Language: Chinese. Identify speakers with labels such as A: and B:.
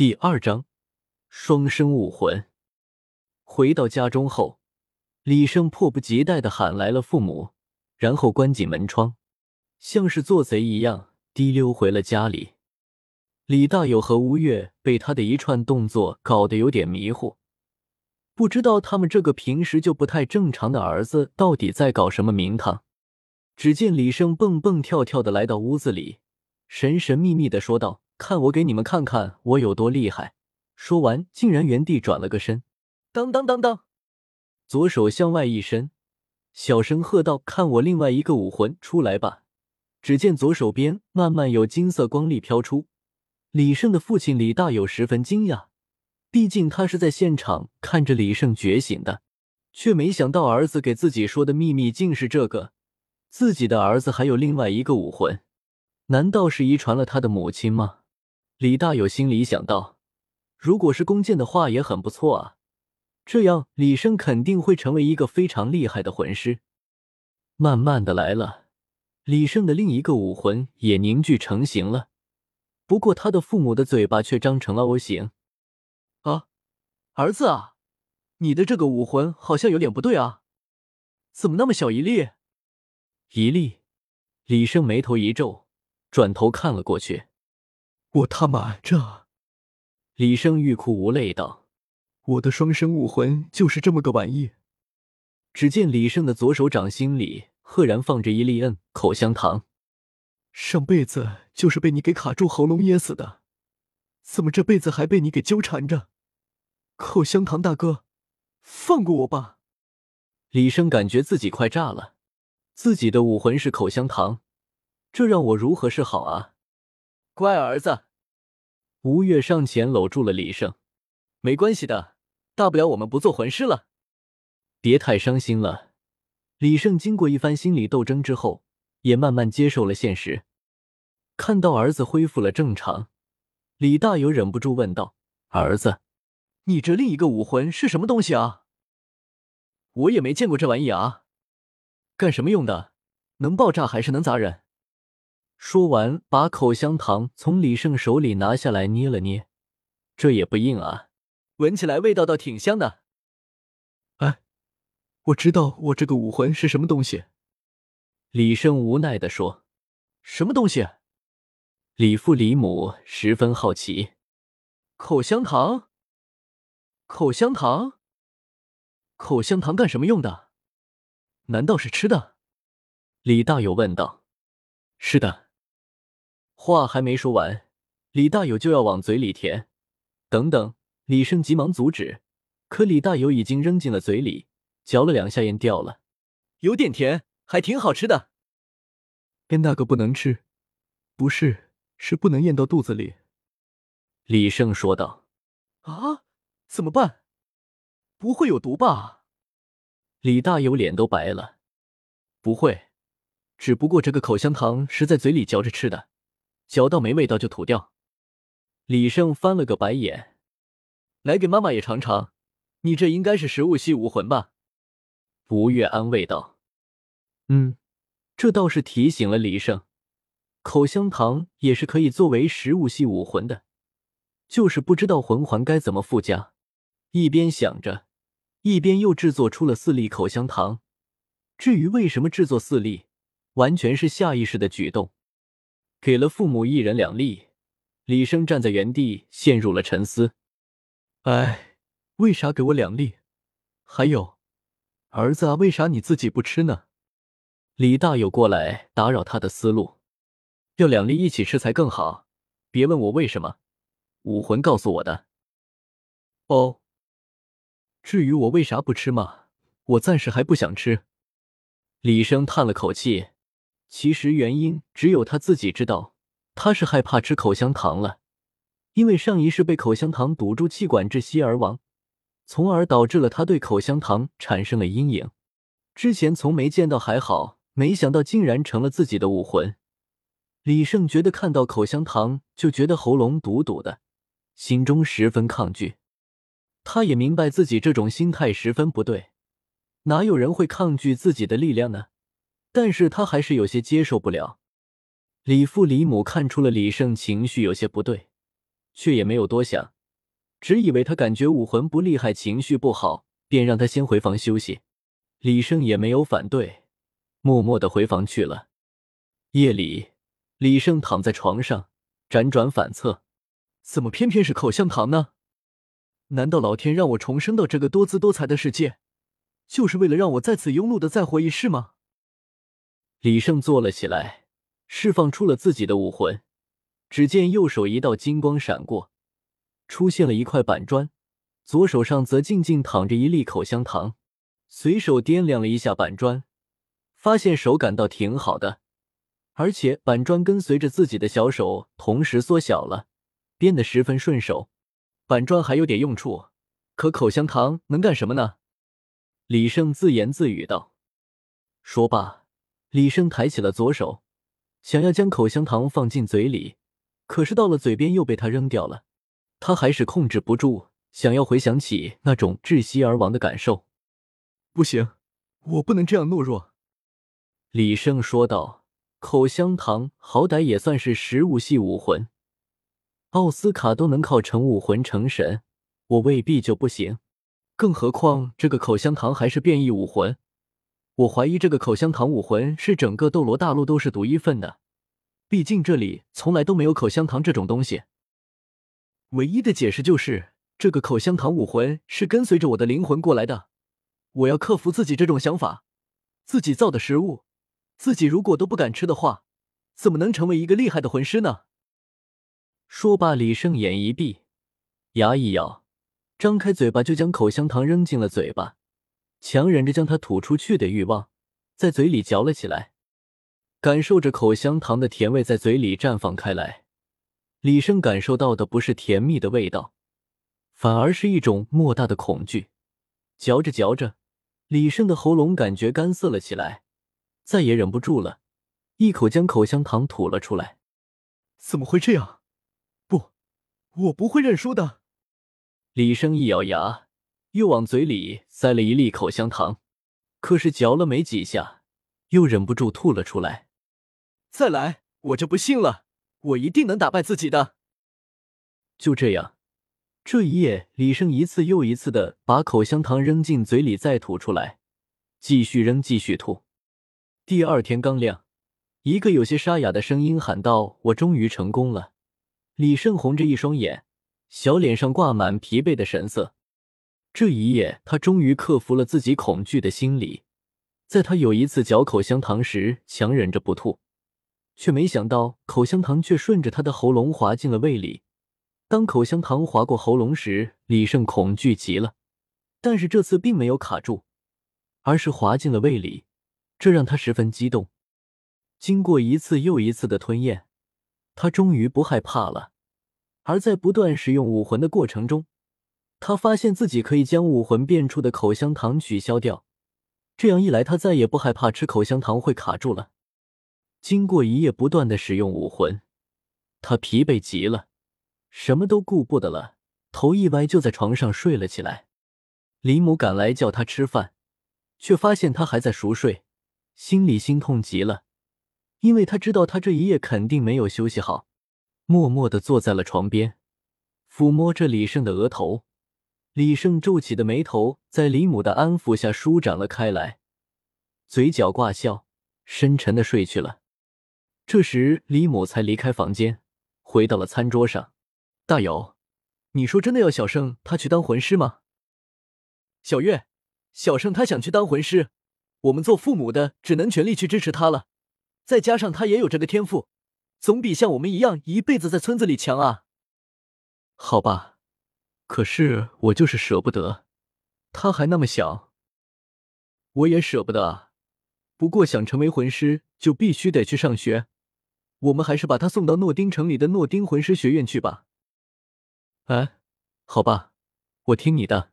A: 第二章双生武魂。回到家中后，李胜迫不及待的喊来了父母，然后关紧门窗，像是做贼一样滴溜回了家里。李大友和吴越被他的一串动作搞得有点迷糊，不知道他们这个平时就不太正常的儿子到底在搞什么名堂。只见李胜蹦蹦跳跳的来到屋子里，神神秘秘的说道。看我给你们看看我有多厉害！说完，竟然原地转了个身，当当当当，左手向外一伸，小声喝道：“看我另外一个武魂出来吧！”只见左手边慢慢有金色光粒飘出。李胜的父亲李大有十分惊讶，毕竟他是在现场看着李胜觉醒的，却没想到儿子给自己说的秘密竟是这个：自己的儿子还有另外一个武魂，难道是遗传了他的母亲吗？李大有心里想到：“如果是弓箭的话，也很不错啊。这样，李生肯定会成为一个非常厉害的魂师。”慢慢的来了，李胜的另一个武魂也凝聚成型了。不过，他的父母的嘴巴却张成了 O 型。啊，儿子啊，你的这个武魂好像有点不对啊，怎么那么小一粒？一粒？李胜眉头一皱，转头看了过去。
B: 我他妈这！
A: 李生欲哭无泪道：“
B: 我的双生武魂就是这么个玩意。”
A: 只见李胜的左手掌心里赫然放着一粒摁口香糖，
B: 上辈子就是被你给卡住喉咙噎死的，怎么这辈子还被你给纠缠着？口香糖大哥，放过我吧！
A: 李生感觉自己快炸了，自己的武魂是口香糖，这让我如何是好啊？乖儿子，吴越上前搂住了李胜。没关系的，大不了我们不做魂师了。别太伤心了。李胜经过一番心理斗争之后，也慢慢接受了现实。看到儿子恢复了正常，李大有忍不住问道：“儿子，你这另一个武魂是什么东西啊？我也没见过这玩意啊，干什么用的？能爆炸还是能砸人？”说完，把口香糖从李胜手里拿下来，捏了捏，这也不硬啊，闻起来味道倒挺香的。
B: 哎，我知道我这个武魂是什么东西。
A: 李胜无奈的说：“什么东西？”李父李母十分好奇。口香糖？口香糖？口香糖干什么用的？难道是吃的？李大友问道。是的。话还没说完，李大友就要往嘴里填。等等，李胜急忙阻止，可李大友已经扔进了嘴里，嚼了两下咽掉了。有点甜，还挺好吃的。
B: 跟那个不能吃，不是，是不能咽到肚子里。
A: 李胜说道。啊，怎么办？不会有毒吧？李大友脸都白了。不会，只不过这个口香糖是在嘴里嚼着吃的。嚼到没味道就吐掉。李胜翻了个白眼，来给妈妈也尝尝，你这应该是食物系武魂吧？吴越安慰道。嗯，这倒是提醒了李胜，口香糖也是可以作为食物系武魂的，就是不知道魂环该怎么附加。一边想着，一边又制作出了四粒口香糖。至于为什么制作四粒，完全是下意识的举动。给了父母一人两粒，李生站在原地陷入了沉思。哎，为啥给我两粒？还有，儿子啊，为啥你自己不吃呢？李大有过来打扰他的思路，要两粒一起吃才更好。别问我为什么，武魂告诉我的。哦，至于我为啥不吃嘛，我暂时还不想吃。李生叹了口气。其实原因只有他自己知道，他是害怕吃口香糖了，因为上一世被口香糖堵住气管窒息而亡，从而导致了他对口香糖产生了阴影。之前从没见到还好，没想到竟然成了自己的武魂。李胜觉得看到口香糖就觉得喉咙堵堵的，心中十分抗拒。他也明白自己这种心态十分不对，哪有人会抗拒自己的力量呢？但是他还是有些接受不了。李父李母看出了李胜情绪有些不对，却也没有多想，只以为他感觉武魂不厉害，情绪不好，便让他先回房休息。李胜也没有反对，默默的回房去了。夜里，李胜躺在床上，辗转反侧，
B: 怎么偏偏是口香糖呢？难道老天让我重生到这个多姿多彩的世界，就是为了让我在此庸碌的再活一世吗？
A: 李胜坐了起来，释放出了自己的武魂。只见右手一道金光闪过，出现了一块板砖，左手上则静静躺着一粒口香糖。随手掂量了一下板砖，发现手感倒挺好的，而且板砖跟随着自己的小手同时缩小了，变得十分顺手。板砖还有点用处，可口香糖能干什么呢？李胜自言自语道。说罢，李胜抬起了左手，想要将口香糖放进嘴里，可是到了嘴边又被他扔掉了。他还是控制不住，想要回想起那种窒息而亡的感受。
B: 不行，我不能这样懦弱。”
A: 李胜说道，“口香糖好歹也算是食物系武魂，奥斯卡都能靠成武魂成神，我未必就不行。更何况这个口香糖还是变异武魂，我怀疑这个口香糖武魂是整个斗罗大陆都是独一份的，毕竟这里从来都没有口香糖这种东西。唯一的解释就是，这个口香糖武魂是跟随着我的灵魂过来的。”我要克服自己这种想法，自己造的食物，自己如果都不敢吃的话，怎么能成为一个厉害的魂师呢？说罢，李胜眼一闭，牙一咬，张开嘴巴就将口香糖扔进了嘴巴，强忍着将它吐出去的欲望，在嘴里嚼了起来，感受着口香糖的甜味在嘴里绽放开来。李胜感受到的不是甜蜜的味道，反而是一种莫大的恐惧。嚼着嚼着。李胜的喉咙感觉干涩了起来，再也忍不住了，一口将口香糖吐了出来。
B: 怎么会这样？不，我不会认输的。
A: 李胜一咬牙，又往嘴里塞了一粒口香糖，可是嚼了没几下，又忍不住吐了出来。
B: 再来，我就不信了，我一定能打败自己的。
A: 就这样。这一夜，李胜一次又一次的把口香糖扔进嘴里，再吐出来，继续扔，继续吐。第二天刚亮，一个有些沙哑的声音喊道：“我终于成功了。”李胜红着一双眼，小脸上挂满疲惫的神色。这一夜，他终于克服了自己恐惧的心理。在他有一次嚼口香糖时，强忍着不吐，却没想到口香糖却顺着他的喉咙滑进了胃里。当口香糖划过喉咙时，李胜恐惧极了，但是这次并没有卡住，而是滑进了胃里，这让他十分激动。经过一次又一次的吞咽，他终于不害怕了。而在不断使用武魂的过程中，他发现自己可以将武魂变出的口香糖取消掉，这样一来，他再也不害怕吃口香糖会卡住了。经过一夜不断的使用武魂，他疲惫极了。什么都顾不得了，头一歪就在床上睡了起来。李母赶来叫他吃饭，却发现他还在熟睡，心里心痛极了，因为他知道他这一夜肯定没有休息好。默默的坐在了床边，抚摸着李胜的额头。李胜皱起的眉头在李母的安抚下舒展了开来，嘴角挂笑，深沉的睡去了。这时，李母才离开房间，回到了餐桌上。大友，你说真的要小胜他去当魂师吗？
B: 小月，小胜他想去当魂师，我们做父母的只能全力去支持他了。再加上他也有这个天赋，总比像我们一样一辈子在村子里强啊。
A: 好吧，可是我就是舍不得，他还那么小。
B: 我也舍不得啊，不过想成为魂师就必须得去上学，我们还是把他送到诺丁城里的诺丁魂师学院去吧。
A: 哎，好吧，我听你的。